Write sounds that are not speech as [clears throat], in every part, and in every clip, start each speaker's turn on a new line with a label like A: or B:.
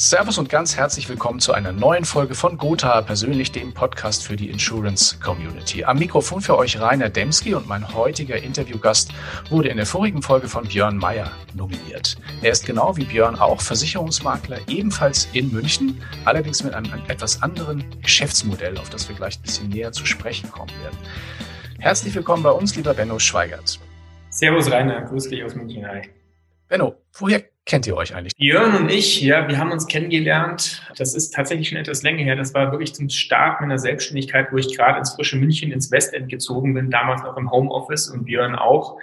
A: Servus und ganz herzlich willkommen zu einer neuen Folge von Gotha, persönlich dem Podcast für die Insurance Community. Am Mikrofon für euch Rainer Demski und mein heutiger Interviewgast wurde in der vorigen Folge von Björn Meyer nominiert. Er ist genau wie Björn auch Versicherungsmakler, ebenfalls in München, allerdings mit einem etwas anderen Geschäftsmodell, auf das wir gleich ein bisschen näher zu sprechen kommen werden. Herzlich willkommen bei uns, lieber Benno Schweigert.
B: Servus Rainer, grüß dich aus München. Hi.
A: Benno, woher kennt ihr euch eigentlich?
B: Jörn und ich, ja, wir haben uns kennengelernt. Das ist tatsächlich schon etwas länger her. Das war wirklich zum Start meiner Selbstständigkeit, wo ich gerade ins frische München, ins Westend gezogen bin, damals noch im Homeoffice und Björn auch.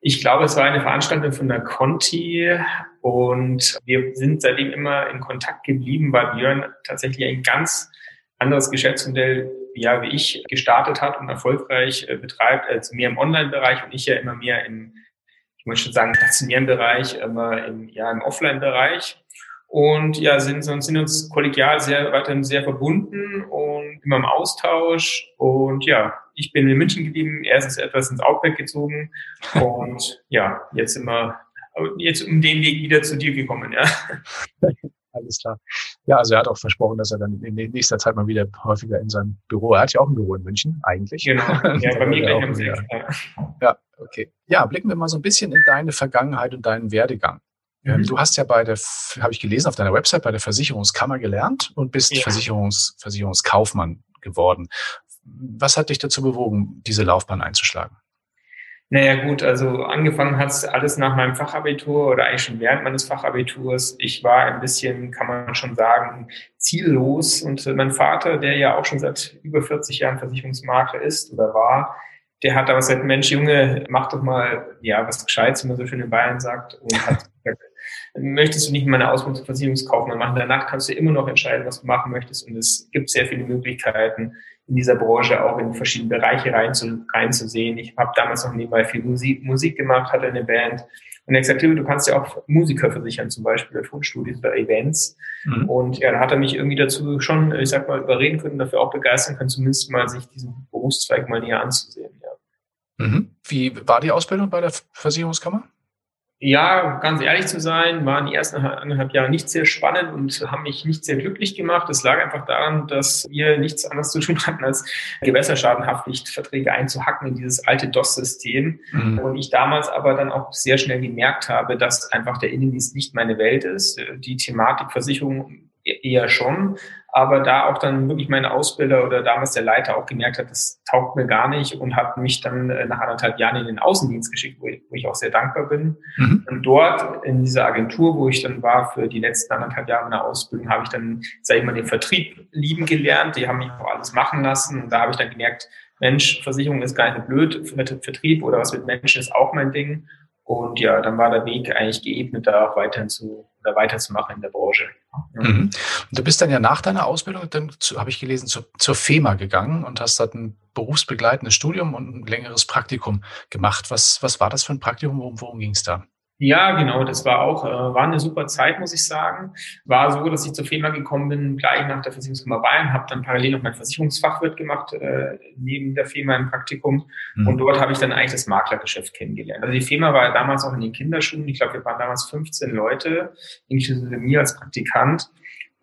B: Ich glaube, es war eine Veranstaltung von der Conti und wir sind seitdem immer in Kontakt geblieben, weil Björn tatsächlich ein ganz anderes Geschäftsmodell ja, wie ich gestartet hat und erfolgreich äh, betreibt, als mehr im Online-Bereich und ich ja immer mehr im ich möchte sagen, stationären Bereich, aber im, ja, im Offline-Bereich. Und ja, sind, sind uns kollegial sehr, weiterhin sehr verbunden und immer im Austausch. Und ja, ich bin in München geblieben, er ist etwas ins Outback gezogen. Und ja, jetzt sind wir jetzt um den Weg wieder zu dir gekommen, ja.
A: Alles klar. Ja, also er hat auch versprochen, dass er dann in nächster Zeit mal wieder häufiger in seinem Büro, er hat ja auch ein Büro in München, eigentlich. Genau, [laughs] ja, bei mir gleich am See. Ja, okay. Ja, blicken wir mal so ein bisschen in deine Vergangenheit und deinen Werdegang. Ähm, mhm. Du hast ja bei der, habe ich gelesen auf deiner Website, bei der Versicherungskammer gelernt und bist ja. Versicherungs, Versicherungskaufmann geworden. Was hat dich dazu bewogen, diese Laufbahn einzuschlagen?
B: Naja gut, also angefangen hat es alles nach meinem Fachabitur oder eigentlich schon während meines Fachabiturs. Ich war ein bisschen, kann man schon sagen, ziellos. Und mein Vater, der ja auch schon seit über 40 Jahren Versicherungsmakler ist oder war, der hat damals gesagt, Mensch, Junge, mach doch mal, ja, was Gescheites, wie man so schön in Bayern sagt. Und hat [laughs] gesagt, möchtest du nicht mal eine Ausbildung zum Versicherungskaufmann machen? Danach kannst du immer noch entscheiden, was du machen möchtest. Und es gibt sehr viele Möglichkeiten, in dieser Branche auch in verschiedene Bereiche reinzusehen. Rein ich habe damals noch nebenbei viel Musik, Musik gemacht, hatte eine Band. Und er hat gesagt, du kannst ja auch Musiker versichern, zum Beispiel bei Tonstudios oder Events. Mhm. Und ja, da hat er mich irgendwie dazu schon, ich sag mal, überreden können, dafür auch begeistern können, zumindest mal sich diesen Berufszweig mal näher anzusehen.
A: Mhm. Wie war die Ausbildung bei der Versicherungskammer?
B: Ja, ganz ehrlich zu sein, waren die ersten anderthalb Jahre nicht sehr spannend und haben mich nicht sehr glücklich gemacht. Es lag einfach daran, dass wir nichts anderes zu tun hatten, als Gewässerschadenhaftpflichtverträge einzuhacken in dieses alte DOS-System. Mhm. Und ich damals aber dann auch sehr schnell gemerkt habe, dass einfach der Innendienst nicht meine Welt ist. Die Thematik Versicherung eher schon, aber da auch dann wirklich mein Ausbilder oder damals der Leiter auch gemerkt hat, das taugt mir gar nicht und hat mich dann äh, nach anderthalb Jahren in den Außendienst geschickt, wo ich, wo ich auch sehr dankbar bin. Mhm. Und dort in dieser Agentur, wo ich dann war für die letzten anderthalb Jahre meiner Ausbildung, habe ich dann, sage ich mal, den Vertrieb lieben gelernt. Die haben mich auch alles machen lassen und da habe ich dann gemerkt, Mensch, Versicherung ist gar nicht blöd, Vertrieb oder was mit Menschen ist auch mein Ding. Und ja, dann war der Weg eigentlich geebnet, da auch weiterhin zu oder weiterzumachen in der Branche.
A: Mhm. Du bist dann ja nach deiner Ausbildung, dann habe ich gelesen, zur, zur FEMA gegangen und hast dort ein berufsbegleitendes Studium und ein längeres Praktikum gemacht. Was, was war das für ein Praktikum? Worum, worum ging es da?
B: Ja, genau, das war auch, äh, war eine super Zeit, muss ich sagen. War so, dass ich zur FEMA gekommen bin, gleich nach der Versicherungskammer Bayern, habe dann parallel noch mein Versicherungsfachwirt gemacht, äh, neben der FEMA im Praktikum. Mhm. Und dort habe ich dann eigentlich das Maklergeschäft kennengelernt. Also die FEMA war damals auch in den Kinderschuhen. Ich glaube, wir waren damals 15 Leute, inklusive mir als Praktikant.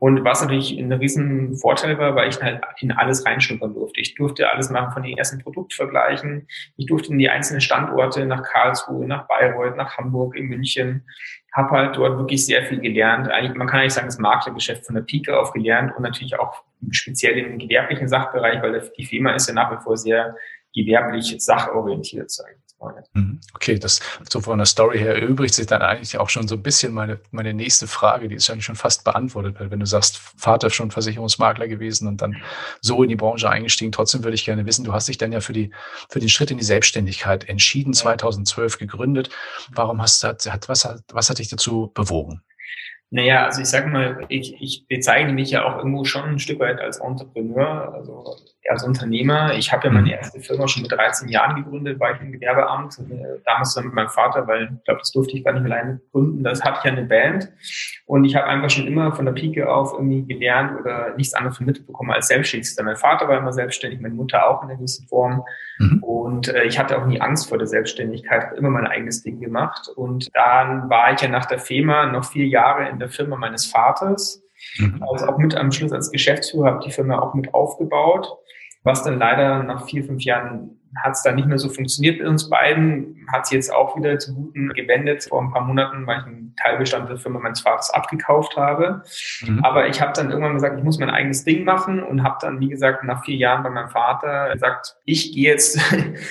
B: Und was natürlich ein riesen Vorteil war, weil ich halt in alles reinschnuppern durfte. Ich durfte alles machen von den ersten Produktvergleichen. Ich durfte in die einzelnen Standorte nach Karlsruhe, nach Bayreuth, nach Hamburg, in München. Habe halt dort wirklich sehr viel gelernt. Eigentlich, man kann eigentlich sagen, das Maklergeschäft von der Pike auf gelernt und natürlich auch speziell im gewerblichen Sachbereich, weil die Firma ist ja nach wie vor sehr gewerblich sachorientiert, sage ich.
A: Mhm. Okay, das so von der Story her erübrigt sich dann eigentlich auch schon so ein bisschen meine, meine nächste Frage, die ist eigentlich schon fast beantwortet, weil wenn du sagst, Vater schon Versicherungsmakler gewesen und dann so in die Branche eingestiegen, trotzdem würde ich gerne wissen, du hast dich dann ja für die, für den Schritt in die Selbstständigkeit entschieden, 2012 gegründet. Warum hast du, was hat, was hat dich dazu bewogen?
B: Naja, also ich sag mal, ich, ich bezeichne mich ja auch irgendwo schon ein Stück weit als Entrepreneur, also als Unternehmer. Ich habe ja meine mhm. erste Firma schon mit 13 Jahren gegründet, war ich im Gewerbeamt, äh, damals dann mit meinem Vater, weil ich glaube, das durfte ich gar nicht alleine gründen. Das hatte ich ja eine Band und ich habe einfach schon immer von der Pike auf irgendwie gelernt oder nichts anderes vermittelt bekommen als Selbstständigster. Mein Vater war immer selbstständig, meine Mutter auch in einer gewissen Form mhm. und äh, ich hatte auch nie Angst vor der Selbstständigkeit, habe immer mein eigenes Ding gemacht und dann war ich ja nach der FEMA noch vier Jahre in der Firma meines Vaters Mhm. Also auch mit am Schluss als Geschäftsführer habe die Firma auch mit aufgebaut, was dann leider nach vier, fünf Jahren hat es dann nicht mehr so funktioniert mit uns beiden, hat sie jetzt auch wieder zu Guten gewendet vor ein paar Monaten, weil ich einen Teilbestand der Firma meines Vaters abgekauft habe. Mhm. Aber ich habe dann irgendwann gesagt, ich muss mein eigenes Ding machen und habe dann, wie gesagt, nach vier Jahren bei meinem Vater gesagt, ich gehe jetzt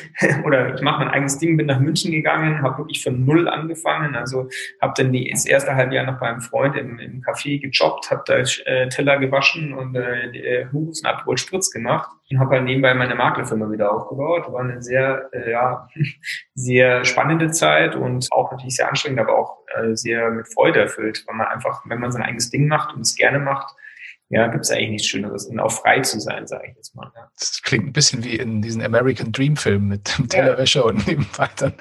B: [laughs] oder ich mache mein eigenes Ding, bin nach München gegangen, habe wirklich von null angefangen. Also habe dann die, das erste halbe Jahr noch bei einem Freund im, im Café gejobbt, habe da äh, Teller gewaschen und äh, Humus und Spritz gemacht und habe halt nebenbei meine Maklerfirma wieder aufgebaut. War eine sehr, äh, ja, [laughs] sehr spannende Zeit und auch natürlich sehr anstrengend, aber auch äh, sehr mit Freude erfüllt, weil man einfach, wenn man sein eigenes Ding macht und es gerne macht, ja, gibt es eigentlich nichts Schöneres, und auch frei zu sein, sage ich jetzt mal. Ja.
A: Das klingt ein bisschen wie in diesen American Dream Film mit dem Tellerwäscher ja. und nebenbei dann.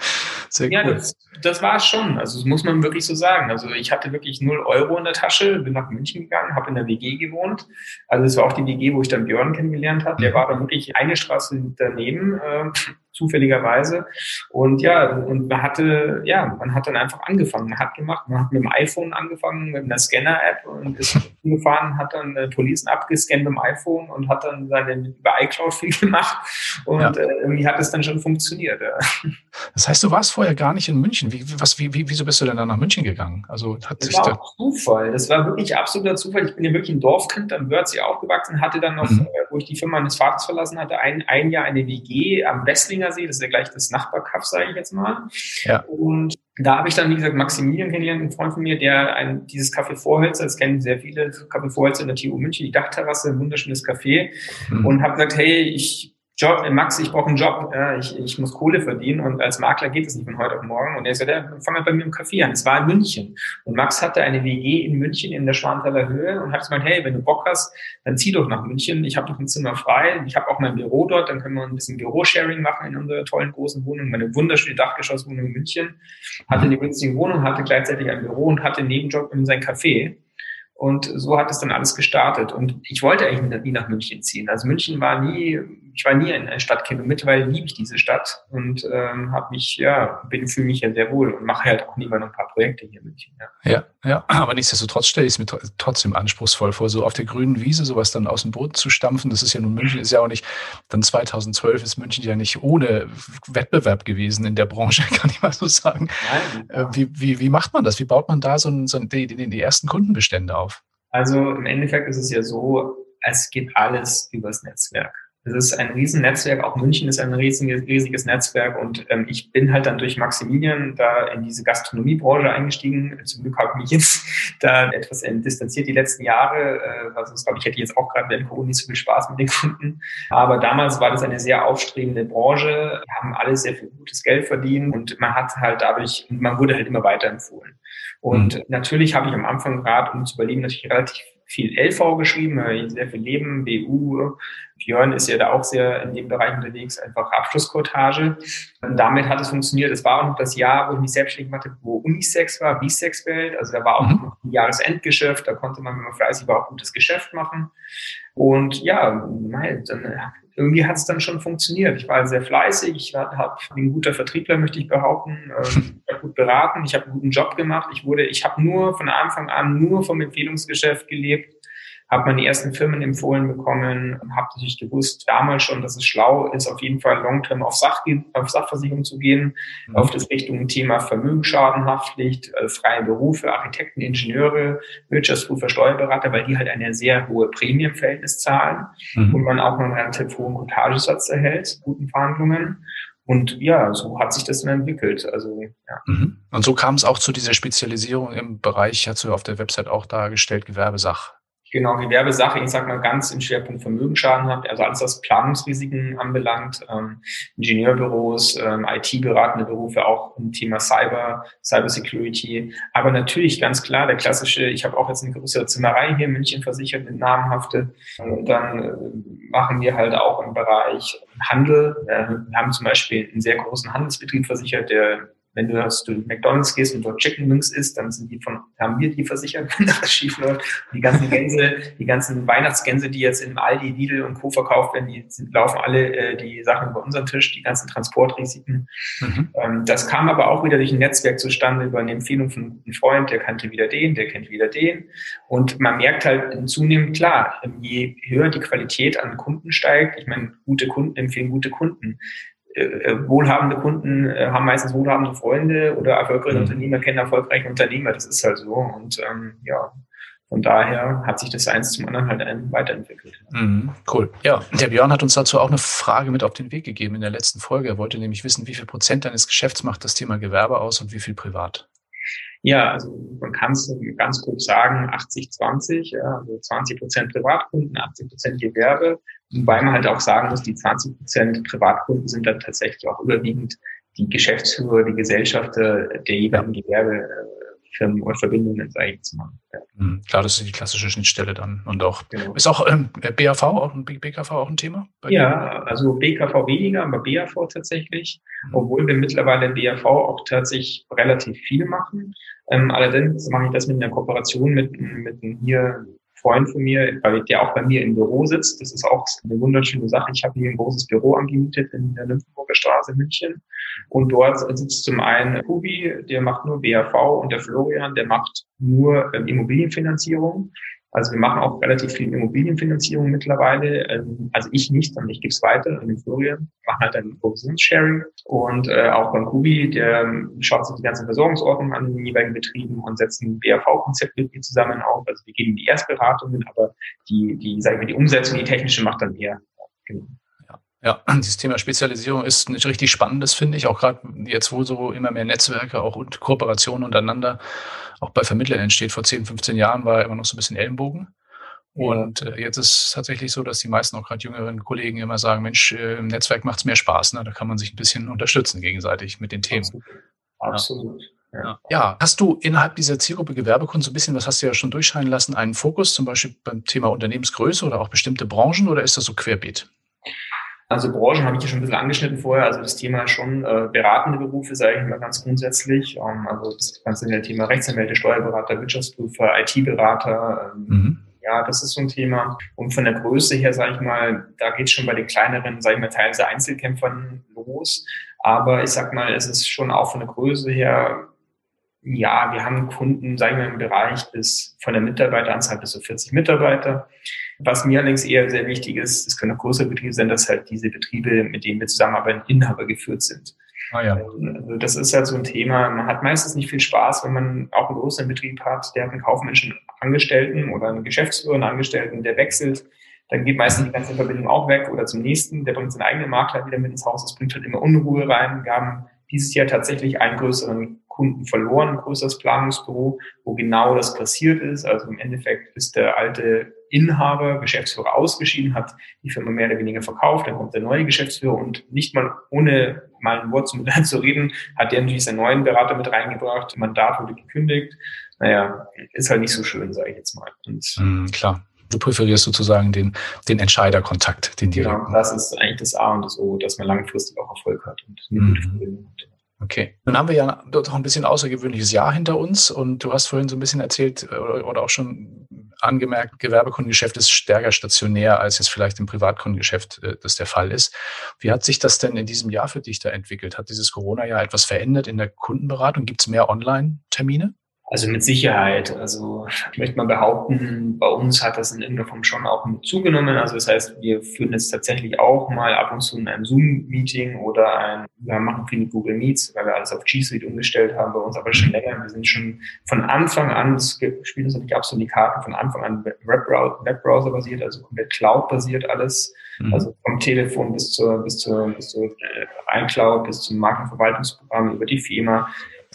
B: Sehr ja, cool. das, das war es schon. Also das muss man wirklich so sagen. Also ich hatte wirklich null Euro in der Tasche, bin nach München gegangen, habe in der WG gewohnt. Also es war auch die WG, wo ich dann Björn kennengelernt habe. Der mhm. war dann wirklich eine Straße daneben. Äh, zufälligerweise. Und ja, und man hatte, ja, man hat dann einfach angefangen, man hat gemacht, man hat mit dem iPhone angefangen, mit einer Scanner-App und ist [laughs] gefahren, hat dann äh, Policen abgescannt mit dem iPhone und hat dann seine über iCloud viel gemacht und ja. äh, irgendwie hat es dann schon funktioniert. Ja. [laughs]
A: Das heißt, du warst vorher gar nicht in München. Wie, was, wie, wie, wieso bist du denn dann nach München gegangen?
B: Also hat das sich war da auch Zufall. Das war wirklich absoluter Zufall. Ich bin ja wirklich ein Dorfkind am Wörthsee aufgewachsen, hatte dann noch, mhm. Äh, wo ich die Firma meines Vaters verlassen hatte, ein, ein Jahr eine WG am Westlinger See, das ist ja gleich das Nachbarkaff, sage ich jetzt mal. Ja. Und da habe ich dann, wie gesagt, Maximilian kennengelernt, ein Freund von mir, der ein, dieses Café Vorhölzer, das kennen sehr viele, Café Vorhölzer in der TU München, die Dachterrasse, ein wunderschönes Café. Mhm. Und habe gesagt, hey, ich Job, äh, Max, ich brauche einen Job, ja, ich, ich muss Kohle verdienen und als Makler geht es nicht von heute auf morgen. Und er sagt, ja, fang halt bei mir im Café an. Es war in München. Und Max hatte eine WG in München in der Schwanthaler Höhe und hat gesagt, hey, wenn du Bock hast, dann zieh doch nach München. Ich habe doch ein Zimmer frei. Ich habe auch mein Büro dort, dann können wir ein bisschen Bürosharing machen in unserer tollen großen Wohnung. Meine wunderschöne Dachgeschosswohnung in München. Hatte eine günstige Wohnung, hatte gleichzeitig ein Büro und hatte einen Nebenjob in sein Café. Und so hat es dann alles gestartet. Und ich wollte eigentlich nie nach München ziehen. Also München war nie, ich war nie ein Stadtkind und mittlerweile liebe ich diese Stadt und ähm, habe mich, ja, bin fühle mich ja sehr wohl und mache halt auch lieber noch ein paar Projekte hier in München.
A: Ja, ja, ja. aber nichtsdestotrotz stelle ich es mir trotzdem anspruchsvoll vor, so auf der grünen Wiese sowas dann aus dem Boden zu stampfen. Das ist ja nun München, ist ja auch nicht, dann 2012 ist München ja nicht ohne Wettbewerb gewesen in der Branche, [laughs] kann ich mal so sagen. Nein. Äh, wie, wie, wie macht man das? Wie baut man da so, ein, so die, die, die ersten Kundenbestände auf?
B: Also im Endeffekt ist es ja so, es geht alles übers Netzwerk. Es ist ein Riesennetzwerk, auch München ist ein riesiges, riesiges Netzwerk und ähm, ich bin halt dann durch Maximilian da in diese Gastronomiebranche eingestiegen. Zum Glück habe ich mich jetzt [laughs] da etwas distanziert die letzten Jahre. Äh, also ich glaube, ich hätte jetzt auch gerade während Corona nicht so viel Spaß mit den Kunden. Aber damals war das eine sehr aufstrebende Branche. Wir haben alle sehr viel gutes Geld verdient und man hat halt dadurch, man wurde halt immer weiterempfohlen. Und mhm. natürlich habe ich am Anfang gerade, um zu überleben, natürlich relativ viel LV geschrieben, sehr viel Leben, BU. Björn ist ja da auch sehr in dem Bereich unterwegs, einfach Abschlusskortage. Und damit hat es funktioniert. Es war auch noch das Jahr, wo ich mich selbstständig machte, wo Unisex war, Bisex-Welt. Also da war auch mhm. ein Jahresendgeschäft, da konnte man, wenn man fleißig war, auch gutes Geschäft machen. Und ja, dann irgendwie hat es dann schon funktioniert. Ich war sehr fleißig, ich habe ein guter Vertriebler, möchte ich behaupten, ähm, [laughs] gut beraten, ich habe einen guten Job gemacht. Ich wurde, ich habe nur von Anfang an nur vom Empfehlungsgeschäft gelebt habe meine ersten Firmen empfohlen bekommen, habe natürlich gewusst damals schon, dass es schlau ist, auf jeden Fall long-term auf, Sach auf Sachversicherung zu gehen, mhm. auf das Richtung Thema Vermögensschadenhaftpflicht, äh, freie Berufe, Architekten, Ingenieure, Wirtschaftsprüfer, Steuerberater, weil die halt eine sehr hohe Prämie im Verhältnis zahlen mhm. und man auch einen relativ hohen Cottagesatz erhält, guten Verhandlungen. Und ja, so hat sich das dann entwickelt. Also, ja.
A: Mhm. Und so kam es auch zu dieser Spezialisierung im Bereich, hast du auf der Website auch dargestellt, Gewerbesach.
B: Genau, Gewerbesache, ich sag mal ganz im Schwerpunkt Vermögensschaden habt, also alles, was Planungsrisiken anbelangt, ähm, Ingenieurbüros, ähm, IT-beratende Berufe, auch im Thema Cyber, Cybersecurity. Aber natürlich ganz klar, der klassische, ich habe auch jetzt eine größere Zimmerei hier in München versichert, mit namenhafte. Und dann äh, machen wir halt auch im Bereich Handel. Äh, wir haben zum Beispiel einen sehr großen Handelsbetrieb versichert, der wenn du hast, du McDonalds gehst und dort Chicken Wings isst, dann sind die von, haben wir die versichert, [laughs] wenn das schief läuft. Die ganzen Gänse, die ganzen Weihnachtsgänse, die jetzt im Aldi, Lidl und Co. verkauft werden, die sind, laufen alle äh, die Sachen über unseren Tisch, die ganzen Transportrisiken. Mhm. Ähm, das kam aber auch wieder durch ein Netzwerk zustande, über eine Empfehlung von einem Freund, der kannte wieder den, der kennt wieder den. Und man merkt halt zunehmend, klar, je höher die Qualität an Kunden steigt, ich meine, gute Kunden empfehlen gute Kunden wohlhabende Kunden äh, haben meistens wohlhabende Freunde oder erfolgreiche mhm. Unternehmer kennen erfolgreiche Unternehmer. Das ist halt so. Und ähm, ja, von daher hat sich das eins zum anderen halt weiterentwickelt.
A: Mhm, cool. Ja, der Björn hat uns dazu auch eine Frage mit auf den Weg gegeben in der letzten Folge. Er wollte nämlich wissen, wie viel Prozent deines Geschäfts macht das Thema Gewerbe aus und wie viel privat?
B: Ja, also man kann es ganz grob sagen, 80-20, ja, also 20 Prozent Privatkunden, 80 Prozent Gewerbe. Wobei man halt auch sagen muss, die 20 Prozent Privatkunden sind dann tatsächlich auch überwiegend die Geschäftsführer, die Gesellschafter der jeweiligen Gewerbefirmen oder Verbindungen, sage ich jetzt mal.
A: Ja. Mhm, klar, das ist die klassische Schnittstelle dann. Und auch, genau. ist auch ähm, BAV, auch ein BKV auch ein Thema?
B: ja, also BKV weniger, aber BAV tatsächlich. Mhm. Obwohl wir mittlerweile in BAV auch tatsächlich relativ viel machen. Ähm, allerdings mache ich das mit einer Kooperation mit, mit hier Freund von mir, der auch bei mir im Büro sitzt. Das ist auch eine wunderschöne Sache. Ich habe hier ein großes Büro angemietet in der Nymphenburger Straße in München. Und dort sitzt zum einen Kubi, der macht nur BAV und der Florian, der macht nur ähm, Immobilienfinanzierung. Also wir machen auch relativ viel Immobilienfinanzierung mittlerweile. Ähm, also ich nicht, sondern ich gebe es weiter an den Florian, machen halt ein Provisionssharing und äh, auch beim Kubi, der ähm, schaut sich die ganzen Versorgungsordnungen an den jeweiligen Betrieben und setzt ein BAV-Konzept mit mir zusammen auf. Also wir geben die Erstberatungen, aber die, die, sagen wir, die Umsetzung, die technische macht dann er. Genau.
A: Ja, [clears throat] dieses Thema Spezialisierung ist nicht richtig spannendes, finde ich. Auch gerade jetzt, wo so immer mehr Netzwerke auch und Kooperationen untereinander auch bei Vermittlern entsteht. Vor 10, 15 Jahren war immer noch so ein bisschen Ellenbogen. Und äh, jetzt ist es tatsächlich so, dass die meisten auch gerade jüngeren Kollegen immer sagen, Mensch, äh, im Netzwerk macht es mehr Spaß. Ne? Da kann man sich ein bisschen unterstützen gegenseitig mit den Themen.
B: Absolut. Absolut.
A: Ja. ja. hast du innerhalb dieser Zielgruppe Gewerbekunden so ein bisschen, was hast du ja schon durchscheinen lassen, einen Fokus zum Beispiel beim Thema Unternehmensgröße oder auch bestimmte Branchen oder ist das so querbeet?
B: Also Branchen habe ich ja schon ein bisschen angeschnitten vorher. Also das Thema schon äh, beratende Berufe, sage ich mal ganz grundsätzlich. Ähm, also das ganze Thema Rechtsanwälte, Steuerberater, Wirtschaftsprüfer, IT-Berater. Ähm, mhm. Ja, das ist so ein Thema. Und von der Größe her, sage ich mal, da geht es schon bei den kleineren, sage ich mal, teilweise Einzelkämpfern los. Aber ich sag mal, es ist schon auch von der Größe her ja, wir haben Kunden, sagen wir im Bereich bis von der Mitarbeiteranzahl bis zu 40 Mitarbeiter. Was mir allerdings eher sehr wichtig ist, es können auch größere Betriebe sein, dass halt diese Betriebe, mit denen wir zusammenarbeiten, Inhaber geführt sind. Ah, ja. Also das ist halt so ein Thema. Man hat meistens nicht viel Spaß, wenn man auch einen größeren Betrieb hat, der hat einen kaufmännischen Angestellten oder einen Geschäftsführer, einen Angestellten, der wechselt. Dann geht meistens die ganze Verbindung auch weg oder zum nächsten. Der bringt seinen eigenen Makler wieder mit ins Haus. Das bringt halt immer Unruhe rein. Wir haben dieses Jahr tatsächlich einen größeren Kunden verloren, ein größeres Planungsbüro, wo genau das passiert ist. Also im Endeffekt ist der alte Inhaber, Geschäftsführer ausgeschieden, hat die Firma mehr oder weniger verkauft, dann kommt der neue Geschäftsführer und nicht mal ohne mal ein Wort zu, [laughs] zu reden, hat der natürlich seinen neuen Berater mit reingebracht, Mandat wurde gekündigt. Naja, ist halt nicht so schön, sage ich jetzt mal.
A: Und mm, klar. Du präferierst sozusagen den, den Entscheiderkontakt, den direkten.
B: Genau, das ist eigentlich das A und das O, dass man langfristig auch Erfolg hat und eine gute
A: mhm. Verbindung hat. Okay. Nun haben wir ja doch ein bisschen außergewöhnliches Jahr hinter uns und du hast vorhin so ein bisschen erzählt äh, oder auch schon angemerkt, Gewerbekundengeschäft ist stärker stationär, als jetzt vielleicht im Privatkundengeschäft äh, das der Fall ist. Wie hat sich das denn in diesem Jahr für dich da entwickelt? Hat dieses Corona-Jahr etwas verändert in der Kundenberatung? Gibt es mehr Online-Termine?
B: Also mit Sicherheit. Also ich möchte mal behaupten, bei uns hat das in irgendeiner Form schon auch mit zugenommen. Also das heißt, wir führen jetzt tatsächlich auch mal ab und zu in einem Zoom-Meeting oder ein, wir machen viele Google Meets, weil wir alles auf G Suite umgestellt haben bei uns, aber schon länger. Wir sind schon von Anfang an, das spielt uns natürlich absolut die Karten, von Anfang an Webbrowser basiert, also komplett Cloud basiert alles. Mhm. Also vom Telefon bis zur, bis zur, bis zur äh, iCloud, bis zum Markenverwaltungsprogramm über die FEMA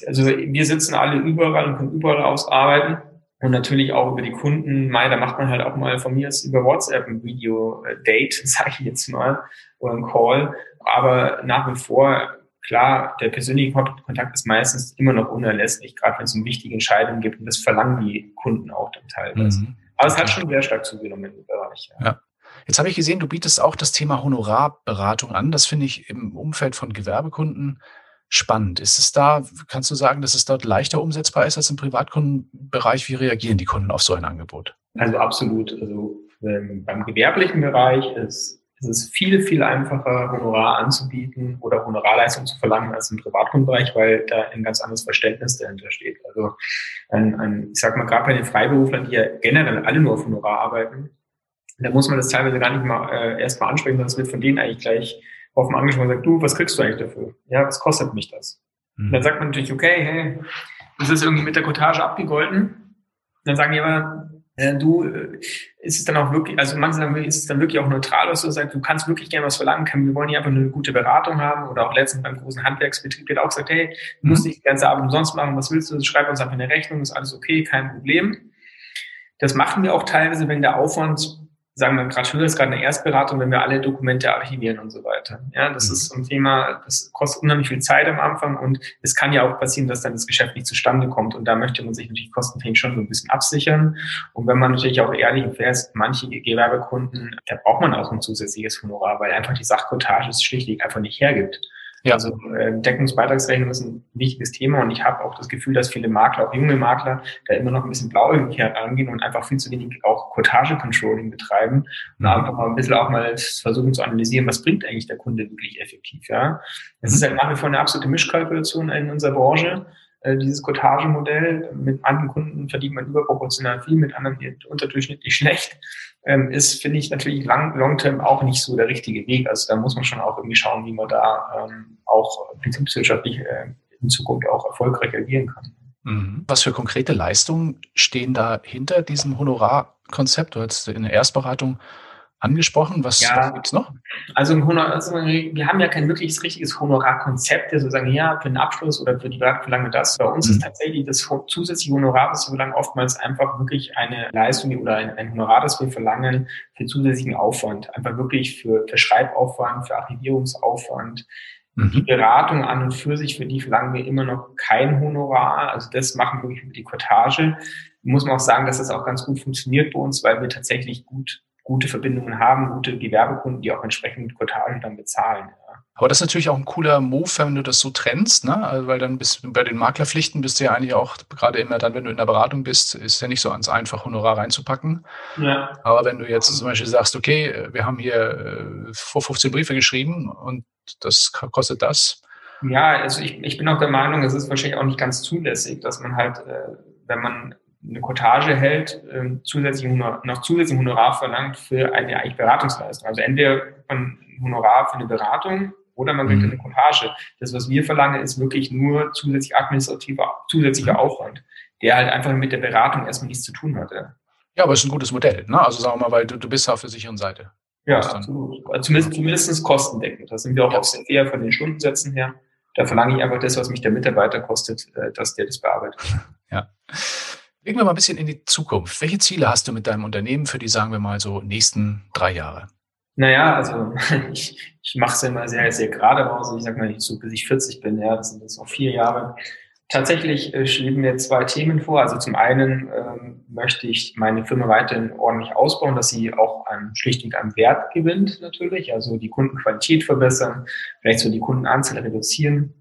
B: also wir sitzen alle überall und können überall ausarbeiten. Und natürlich auch über die Kunden. Mai, da macht man halt auch mal von mir aus über WhatsApp ein Video-Date, [laughs] sage ich jetzt mal, oder ein Call. Aber nach wie vor, klar, der persönliche Kontakt ist meistens immer noch unerlässlich, gerade wenn es um wichtige Entscheidungen gibt. Und das verlangen die Kunden auch dann teilweise. Mhm. Aber es hat schon sehr stark zugenommen im Bereich.
A: Ja. ja. Jetzt habe ich gesehen, du bietest auch das Thema Honorarberatung an. Das finde ich im Umfeld von Gewerbekunden spannend. Ist es da, kannst du sagen, dass es dort leichter umsetzbar ist als im Privatkundenbereich? Wie reagieren die Kunden auf so ein Angebot?
B: Also absolut. Also ähm, beim gewerblichen Bereich ist, ist es viel, viel einfacher, Honorar anzubieten oder Honorarleistung zu verlangen als im Privatkundenbereich, weil da ein ganz anderes Verständnis dahinter steht. Also ein, ein, ich sag mal, gerade bei den Freiberuflern, die ja generell alle nur auf Honorar arbeiten, da muss man das teilweise gar nicht mal äh, erst mal ansprechen, sondern es wird von denen eigentlich gleich offen angesprochen und sagt, du, was kriegst du eigentlich dafür? Ja, was kostet mich das? Mhm. Dann sagt man natürlich, okay, hey, das ist irgendwie mit der Cottage abgegolten. Und dann sagen die aber, äh, du, äh, ist es dann auch wirklich, also manche sagen, ist es dann wirklich auch neutral, was du sagst, du kannst wirklich gerne was verlangen, können, wir wollen hier einfach nur eine gute Beratung haben oder auch letztens beim großen Handwerksbetrieb wird auch gesagt, hey, du musst nicht mhm. die ganze Arbeit umsonst machen, was willst du, schreib uns einfach eine Rechnung, ist alles okay, kein Problem. Das machen wir auch teilweise, wenn der Aufwand sagen wir gerade höher ist gerade eine Erstberatung, wenn wir alle Dokumente archivieren und so weiter. Ja, das mhm. ist so ein Thema, das kostet unheimlich viel Zeit am Anfang und es kann ja auch passieren, dass dann das Geschäft nicht zustande kommt und da möchte man sich natürlich kostentechnisch schon so ein bisschen absichern. Und wenn man natürlich auch ehrlich und fair ist, manche Gewerbekunden, da braucht man auch ein zusätzliches Honorar, weil einfach die Sachkotage es schlichtweg einfach nicht hergibt. Ja. Also äh, Deckungsbeitragsrechnung ist ein wichtiges Thema und ich habe auch das Gefühl, dass viele Makler, auch junge Makler, da immer noch ein bisschen blauäugig angehen und einfach viel zu wenig auch Cottage-Controlling betreiben und mhm. einfach mal ein bisschen auch mal versuchen zu analysieren, was bringt eigentlich der Kunde wirklich effektiv. Ja, Es mhm. ist halt nach wie vor eine absolute Mischkalkulation in unserer Branche äh, dieses Cottage-Modell. Mit anderen Kunden verdient man überproportional viel, mit anderen unterdurchschnittlich schlecht ähm, ist, finde ich natürlich lang, long-term auch nicht so der richtige Weg. Also da muss man schon auch irgendwie schauen, wie man da ähm, auch betriebswirtschaftlich äh, in Zukunft auch erfolgreich agieren kann.
A: Mhm. Was für konkrete Leistungen stehen da hinter diesem Honorarkonzept? Du hast in der Erstberatung angesprochen. Was, ja, was gibt's noch?
B: Also, Honor, also, wir haben ja kein wirkliches richtiges Honorarkonzept, der sozusagen, ja, für den Abschluss oder für die verlangen das. Bei uns mhm. ist tatsächlich das zusätzliche Honorar, das wir verlangen, oftmals einfach wirklich eine Leistung oder ein, ein Honorar, das wir verlangen für zusätzlichen Aufwand. Einfach wirklich für, für Schreibaufwand, für Archivierungsaufwand, mhm. die Beratung an und für sich, für die verlangen wir immer noch kein Honorar. Also das machen wir wirklich über die Cottage. Muss man auch sagen, dass das auch ganz gut funktioniert bei uns, weil wir tatsächlich gut gute Verbindungen haben, gute Gewerbekunden, die auch entsprechend Cottage dann bezahlen.
A: Aber das ist natürlich auch ein cooler Move, wenn du das so trennst, ne? Also, weil dann bist bei den Maklerpflichten bist du ja eigentlich auch, gerade immer dann, wenn du in der Beratung bist, ist ja nicht so ganz einfach, Honorar reinzupacken. Ja. Aber wenn du jetzt zum Beispiel sagst, okay, wir haben hier vor 15 Briefe geschrieben und das kostet das.
B: Ja, also ich, ich bin auch der Meinung, es ist wahrscheinlich auch nicht ganz zulässig, dass man halt, äh, wenn man eine Cottage hält, ähm, zusätzlich noch zusätzlich Honorar verlangt für eine eigentlich Beratungsleistung. Also entweder man Honorar für eine Beratung oder man kriegt mhm. eine Cottage. Das, was wir verlangen, ist wirklich nur zusätzlich administrativer, zusätzlicher mhm. Aufwand, der halt einfach mit der Beratung erstmal nichts zu tun hatte.
A: Ja, aber es ist ein gutes Modell, ne? Also sagen wir mal, weil du, du bist auf der sicheren Seite.
B: Ja, absolut. Also zumindest, zumindest kostendeckend. Das sind wir auch ja. eher von den Stundensätzen her. Da verlange ich einfach das, was mich der Mitarbeiter kostet, äh, dass der das bearbeitet. [laughs]
A: Ja. Blicken wir mal ein bisschen in die Zukunft. Welche Ziele hast du mit deinem Unternehmen für die, sagen wir mal, so nächsten drei Jahre?
B: Naja, also [laughs] ich, ich mache es ja immer sehr, sehr gerade raus. Ich sage mal nicht so, bis ich 40 bin, ja, das sind jetzt noch vier Jahre. Tatsächlich äh, schweben mir zwei Themen vor. Also zum einen ähm, möchte ich meine Firma weiterhin ordentlich ausbauen, dass sie auch an, schlichtweg an Wert gewinnt natürlich. Also die Kundenqualität verbessern, vielleicht so die Kundenanzahl reduzieren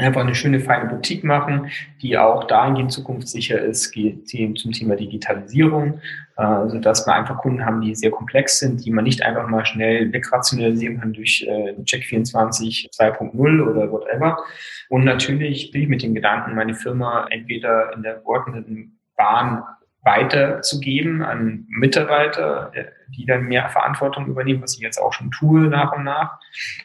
B: einfach eine schöne, feine Boutique machen, die auch dahingehend zukunftssicher ist, zum Thema Digitalisierung, also dass wir einfach Kunden haben, die sehr komplex sind, die man nicht einfach mal schnell wegrationalisieren kann durch äh, Check24 2.0 oder whatever. Und natürlich bin ich mit dem Gedanken, meine Firma entweder in der geordneten Bahn weiterzugeben an Mitarbeiter, äh, die dann mehr Verantwortung übernehmen, was ich jetzt auch schon tue nach und nach.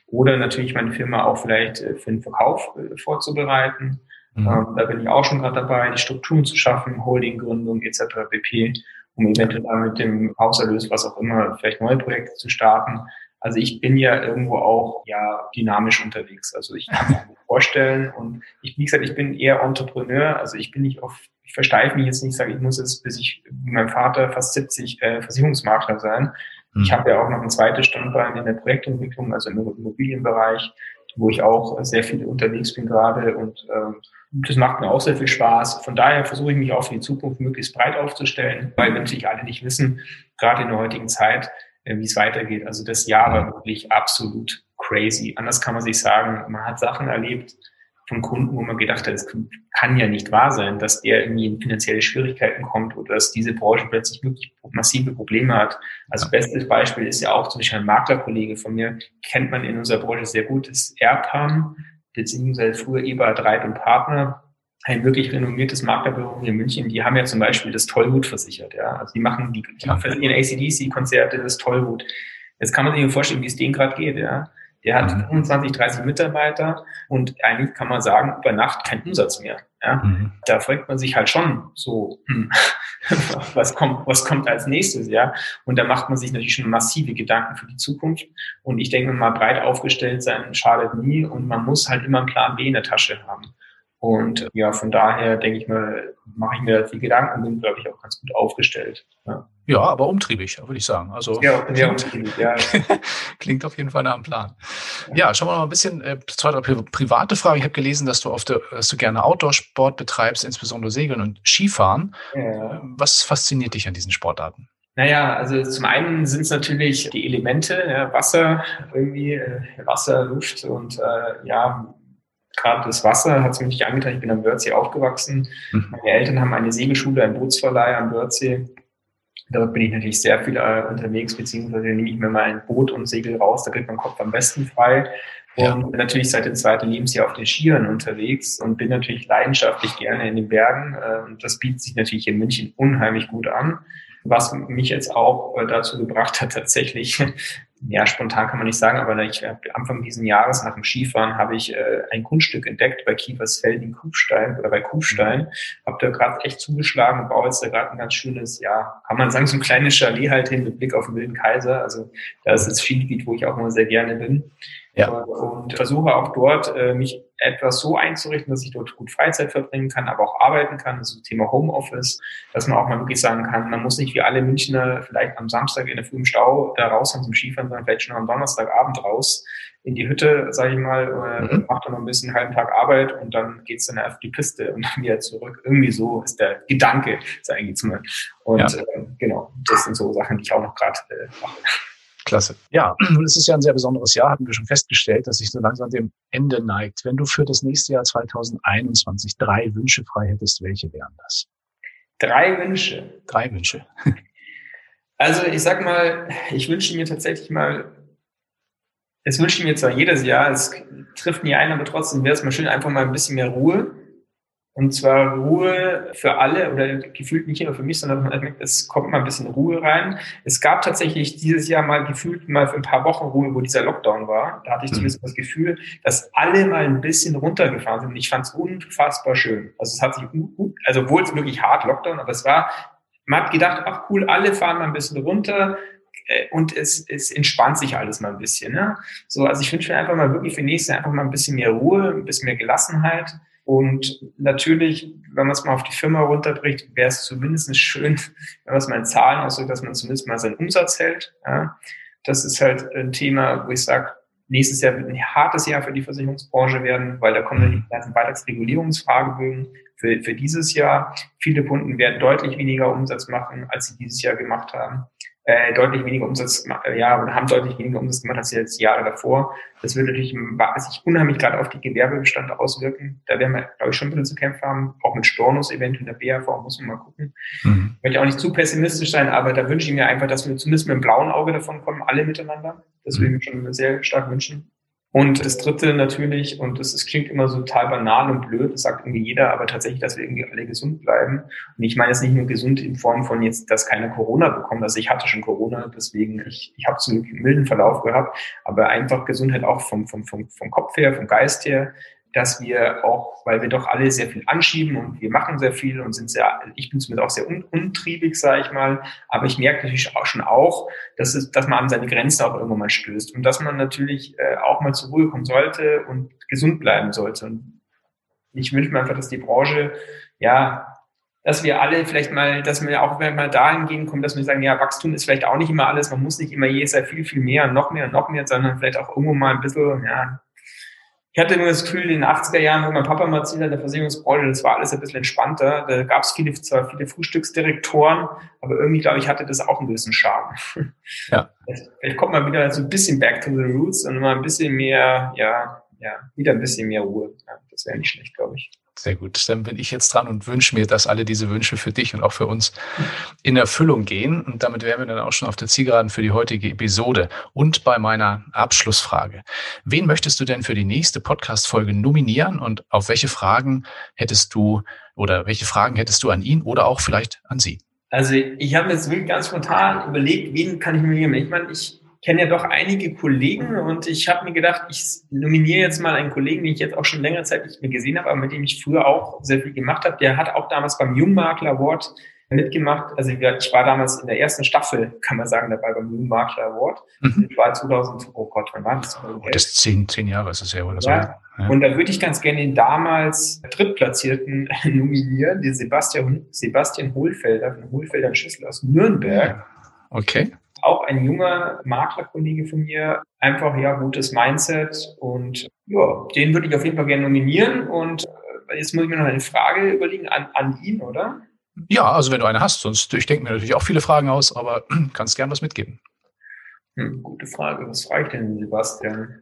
B: Oder natürlich meine Firma auch vielleicht äh, für den Verkauf äh, vorzubereiten. Mhm. Ähm, da bin ich auch schon gerade dabei, die Strukturen zu schaffen, Holdinggründung etc. pp, um eventuell mit dem Hauserlös, was auch immer, vielleicht neue Projekte zu starten. Also ich bin ja irgendwo auch ja dynamisch unterwegs. Also ich kann mir [laughs] vorstellen und ich, wie gesagt, ich bin eher Entrepreneur. Also ich bin nicht auf ich versteife mich jetzt nicht, sage ich muss jetzt, bis ich wie mein Vater fast 70 äh, Versicherungsmakler sein. Mhm. Ich habe ja auch noch ein zweites Standbein in der Projektentwicklung, also im Immobilienbereich, wo ich auch sehr viel unterwegs bin gerade und ähm, das macht mir auch sehr viel Spaß. Von daher versuche ich mich auch für die Zukunft möglichst breit aufzustellen, weil natürlich alle nicht wissen, gerade in der heutigen Zeit, äh, wie es weitergeht. Also das Jahr war wirklich absolut crazy. Anders kann man sich sagen, man hat Sachen erlebt, von Kunden, wo man gedacht hat, es kann ja nicht wahr sein, dass der irgendwie in finanzielle Schwierigkeiten kommt oder dass diese Branche plötzlich wirklich massive Probleme hat. Also bestes Beispiel ist ja auch zum Beispiel ein Maklerkollege von mir, kennt man in unserer Branche sehr gut, ist Erpam, beziehungsweise früher Eberhard Reit und Partner, ein wirklich renommiertes Maklerbüro hier in München, die haben ja zum Beispiel das Tollwut versichert, ja. Also die machen die, die versichern ACDC-Konzerte, das Tollwut. Jetzt kann man sich vorstellen, wie es denen gerade geht, ja. Der hat 25, mhm. 30 Mitarbeiter und eigentlich kann man sagen, über Nacht kein Umsatz mehr. Ja? Mhm. Da fragt man sich halt schon so, hm, [laughs] was kommt, was kommt als nächstes, ja? Und da macht man sich natürlich schon massive Gedanken für die Zukunft. Und ich denke mal, breit aufgestellt sein schadet nie und man muss halt immer einen Plan B in der Tasche haben. Und ja, von daher denke ich mal, mache ich mir die Gedanken, bin, glaube ich, auch ganz gut aufgestellt.
A: Ja, ja aber umtriebig, würde ich sagen. Also ja, sehr umtriebig, ja. [laughs] klingt auf jeden Fall nach einem Plan. Ja, schauen wir mal ein bisschen, äh, zwei, drei private Fragen. Ich habe gelesen, dass du oft, dass du gerne Outdoor-Sport betreibst, insbesondere Segeln und Skifahren. Ja. Was fasziniert dich an diesen Sportarten?
B: Naja, also zum einen sind es natürlich die Elemente, ja, Wasser, irgendwie äh, Wasser, Luft und äh, ja, gerade das Wasser hat es mir nicht angetan. Ich bin am Wörthsee aufgewachsen. Mhm. Meine Eltern haben eine Segelschule, einen Bootsverleih am Wörthsee. Dort bin ich natürlich sehr viel äh, unterwegs, beziehungsweise nehme ich mir mal ein Boot und segel raus, da kriegt man Kopf am besten frei. Und ja. natürlich seit dem zweiten Lebensjahr auf den Skiern unterwegs und bin natürlich leidenschaftlich gerne in den Bergen. Äh, und das bietet sich natürlich in München unheimlich gut an was mich jetzt auch äh, dazu gebracht hat, tatsächlich, ja, spontan kann man nicht sagen, aber ich habe Anfang diesen Jahres nach dem Skifahren habe ich äh, ein Grundstück entdeckt bei Kiefersfeld in Kufstein oder bei Kufstein. Mhm. Habe da gerade echt zugeschlagen und baue jetzt da gerade ein ganz schönes, ja, kann man sagen, so ein kleines Chalet halt hin mit Blick auf den Wilden Kaiser. Also da ist das Skigebiet, wo ich auch immer sehr gerne bin. Ja. Und versuche auch dort, äh, mich etwas so einzurichten, dass ich dort gut Freizeit verbringen kann, aber auch arbeiten kann. Das ist das Thema Homeoffice, dass man auch mal wirklich sagen kann, man muss nicht wie alle Münchner vielleicht am Samstag in der frühen Stau da raus zum Skifahren, sondern vielleicht schon am Donnerstagabend raus in die Hütte, sage ich mal, mhm. macht dann noch ein bisschen einen halben Tag Arbeit und dann geht's dann auf die Piste und dann wieder zurück. Irgendwie so ist der Gedanke, sage ich jetzt mal. Und ja. äh, genau, das sind so Sachen, die ich auch noch gerade äh, mache.
A: Klasse. Ja, [clears throat] nun ist es ja ein sehr besonderes Jahr, hatten wir schon festgestellt, dass sich so langsam dem Ende neigt. Wenn du für das nächste Jahr 2021 drei Wünsche frei hättest, welche wären das?
B: Drei Wünsche.
A: Drei Wünsche. [laughs]
B: Also ich sag mal, ich wünsche mir tatsächlich mal, es wünsche ich mir zwar jedes Jahr, es trifft nie ein, aber trotzdem wäre es mal schön, einfach mal ein bisschen mehr Ruhe und zwar Ruhe für alle oder gefühlt nicht nur für mich, sondern es kommt mal ein bisschen Ruhe rein. Es gab tatsächlich dieses Jahr mal gefühlt mal für ein paar Wochen Ruhe, wo dieser Lockdown war. Da hatte ich mhm. zumindest das Gefühl, dass alle mal ein bisschen runtergefahren sind. Und ich fand es unfassbar schön. Also es hat sich gut, also obwohl es wirklich hart Lockdown, aber es war, man hat gedacht, ach cool, alle fahren mal ein bisschen runter äh, und es, es entspannt sich alles mal ein bisschen. Ne? So, also ich wünsche mir einfach mal wirklich für nächstes Jahr einfach mal ein bisschen mehr Ruhe, ein bisschen mehr Gelassenheit und natürlich, wenn man es mal auf die Firma runterbricht, wäre es zumindest schön, [laughs] wenn man es mal in Zahlen ausdrückt, dass man zumindest mal seinen Umsatz hält. Ja. Das ist halt ein Thema, wo ich sage, nächstes Jahr wird ein hartes Jahr für die Versicherungsbranche werden, weil da kommen dann die ganzen Beitragsregulierungsfragebögen für, für dieses Jahr. Viele Kunden werden deutlich weniger Umsatz machen, als sie dieses Jahr gemacht haben äh, deutlich weniger Umsatz, äh, ja, oder haben deutlich weniger Umsatz gemacht als jetzt Jahre davor. Das wird natürlich sich unheimlich gerade auf die Gewerbebestände auswirken. Da werden wir, glaube ich, schon ein bisschen zu kämpfen haben. Auch mit Stornos eventuell in der BAV muss man mal gucken. Mhm. Möchte auch nicht zu pessimistisch sein, aber da wünsche ich mir einfach, dass wir zumindest mit dem blauen Auge davon kommen, alle miteinander. Das würde ich mir schon sehr stark wünschen. Und das Dritte natürlich, und das, klingt immer so total banal und blöd, das sagt irgendwie jeder, aber tatsächlich, dass wir irgendwie alle gesund bleiben. Und ich meine jetzt nicht nur gesund in Form von jetzt, dass keiner Corona bekommt. Also ich hatte schon Corona, deswegen, ich, ich habe zum Glück einen milden Verlauf gehabt, aber einfach Gesundheit auch vom, vom, vom, vom Kopf her, vom Geist her, dass wir auch, weil wir doch alle sehr viel anschieben und wir machen sehr viel und sind sehr, ich bin zumindest auch sehr un, untriebig, sage ich mal, aber ich merke natürlich auch schon auch, dass, es, dass man an seine Grenzen auch irgendwann mal stößt und dass man natürlich äh, auch mal zur Ruhe kommen sollte und gesund bleiben sollte. Und ich wünsche mir einfach, dass die Branche, ja, dass wir alle vielleicht mal, dass wir auch mal dahin gehen kommen, dass wir sagen, ja, Wachstum ist vielleicht auch nicht immer alles, man muss nicht immer jedes Jahr viel, viel mehr und noch mehr und noch mehr, sondern vielleicht auch irgendwo mal ein bisschen, ja, ich hatte immer das Gefühl, in den 80er Jahren, wo mein Papa mal erzählt hat, der Versicherungsbranche, das war alles ein bisschen entspannter. Da gab es viele, zwar viele Frühstücksdirektoren, aber irgendwie, glaube ich, hatte das auch einen gewissen Charme. [laughs] Ja. Vielleicht kommt man wieder so ein bisschen back to the roots und mal ein bisschen mehr, ja, ja, wieder ein bisschen mehr Ruhe. Ja, Das wäre nicht schlecht, glaube ich.
A: Sehr gut. Dann bin ich jetzt dran und wünsche mir, dass alle diese Wünsche für dich und auch für uns in Erfüllung gehen. Und damit wären wir dann auch schon auf der Zielgeraden für die heutige Episode. Und bei meiner Abschlussfrage. Wen möchtest du denn für die nächste Podcast-Folge nominieren und auf welche Fragen hättest du oder welche Fragen hättest du an ihn oder auch vielleicht an sie?
B: Also ich habe jetzt wirklich ganz spontan überlegt, wen kann ich nominieren? Ich meine, ich kenne ja doch einige Kollegen und ich habe mir gedacht, ich nominiere jetzt mal einen Kollegen, den ich jetzt auch schon längere Zeit nicht mehr gesehen habe, aber mit dem ich früher auch sehr viel gemacht habe. Der hat auch damals beim Jungmakler Award mitgemacht. Also ich war damals in der ersten Staffel, kann man sagen, dabei beim Jungmakler Award. Mhm. Ich war 2000, oh Gott, wann war das?
A: Oh, das ist zehn, zehn Jahre ist es ja oder so.
B: Ja. ja. Und da würde ich ganz gerne den damals Drittplatzierten [laughs] nominieren, den Sebastian, Sebastian Hohlfelder, von Hohlfelder Schüssel aus Nürnberg.
A: Okay
B: auch ein junger Maklerkollege von mir, einfach ja gutes Mindset und ja, den würde ich auf jeden Fall gerne nominieren und äh, jetzt muss ich mir noch eine Frage überlegen an, an ihn, oder?
A: Ja, also wenn du eine hast, sonst ich denke mir natürlich auch viele Fragen aus, aber [clears throat] kannst gern was mitgeben.
B: Hm, gute Frage. Was frage ich denn, Sebastian?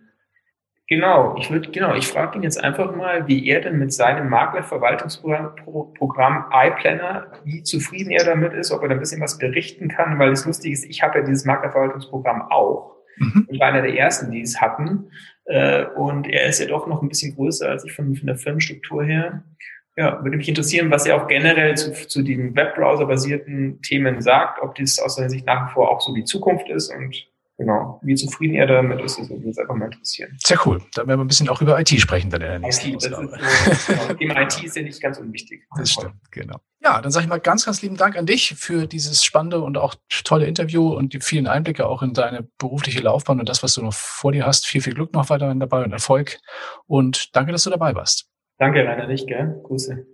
B: Genau, ich würde, genau, ich frage ihn jetzt einfach mal, wie er denn mit seinem Maklerverwaltungsprogramm iPlanner, wie zufrieden er damit ist, ob er da ein bisschen was berichten kann, weil das Lustige ist, ich habe ja dieses Maklerverwaltungsprogramm auch. Mhm. Ich war einer der ersten, die es hatten. Äh, und er ist ja doch noch ein bisschen größer als ich von, von der Firmenstruktur her. Ja, würde mich interessieren, was er auch generell zu, zu den Webbrowser-basierten Themen sagt, ob dies aus seiner Sicht nach wie vor auch so die Zukunft ist und genau, wie zufrieden er damit ist, das würde uns einfach mal interessieren.
A: Sehr cool. Dann werden wir ein bisschen auch über IT sprechen dann in der nächsten
B: IT, Ausgabe. Ist so, genau, [laughs] Thema IT ist ja nicht ganz unwichtig.
A: Das stimmt, genau. Ja, dann sage ich mal ganz, ganz lieben Dank an dich für dieses spannende und auch tolle Interview und die vielen Einblicke auch in deine berufliche Laufbahn und das, was du noch vor dir hast. Viel, viel Glück noch weiterhin dabei und Erfolg. Und danke, dass du dabei warst.
B: Danke, Rainer, dich, gell? Grüße.